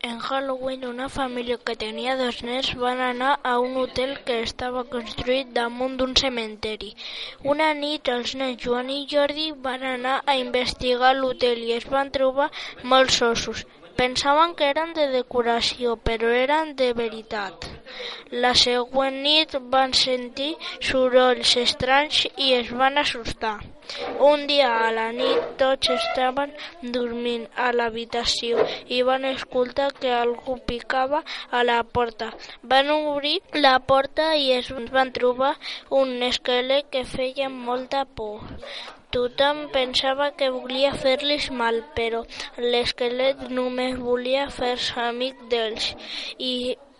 En Halloween, una família que tenia dos nens van anar a un hotel que estava construït damunt d'un cementeri. Una nit, els nens Joan i Jordi van anar a investigar l'hotel i es van trobar molts ossos. Pensaven que eren de decoració, però eren de veritat. La següent nit van sentir sorolls estranys i es van assustar. Un dia a la nit tots estaven dormint a l'habitació i van escoltar que algú picava a la porta. Van obrir la porta i es van trobar un esquelet que feia molta por. Tothom pensava que volia fer-los mal, però l'esquelet només volia fer-se amic d'ells i,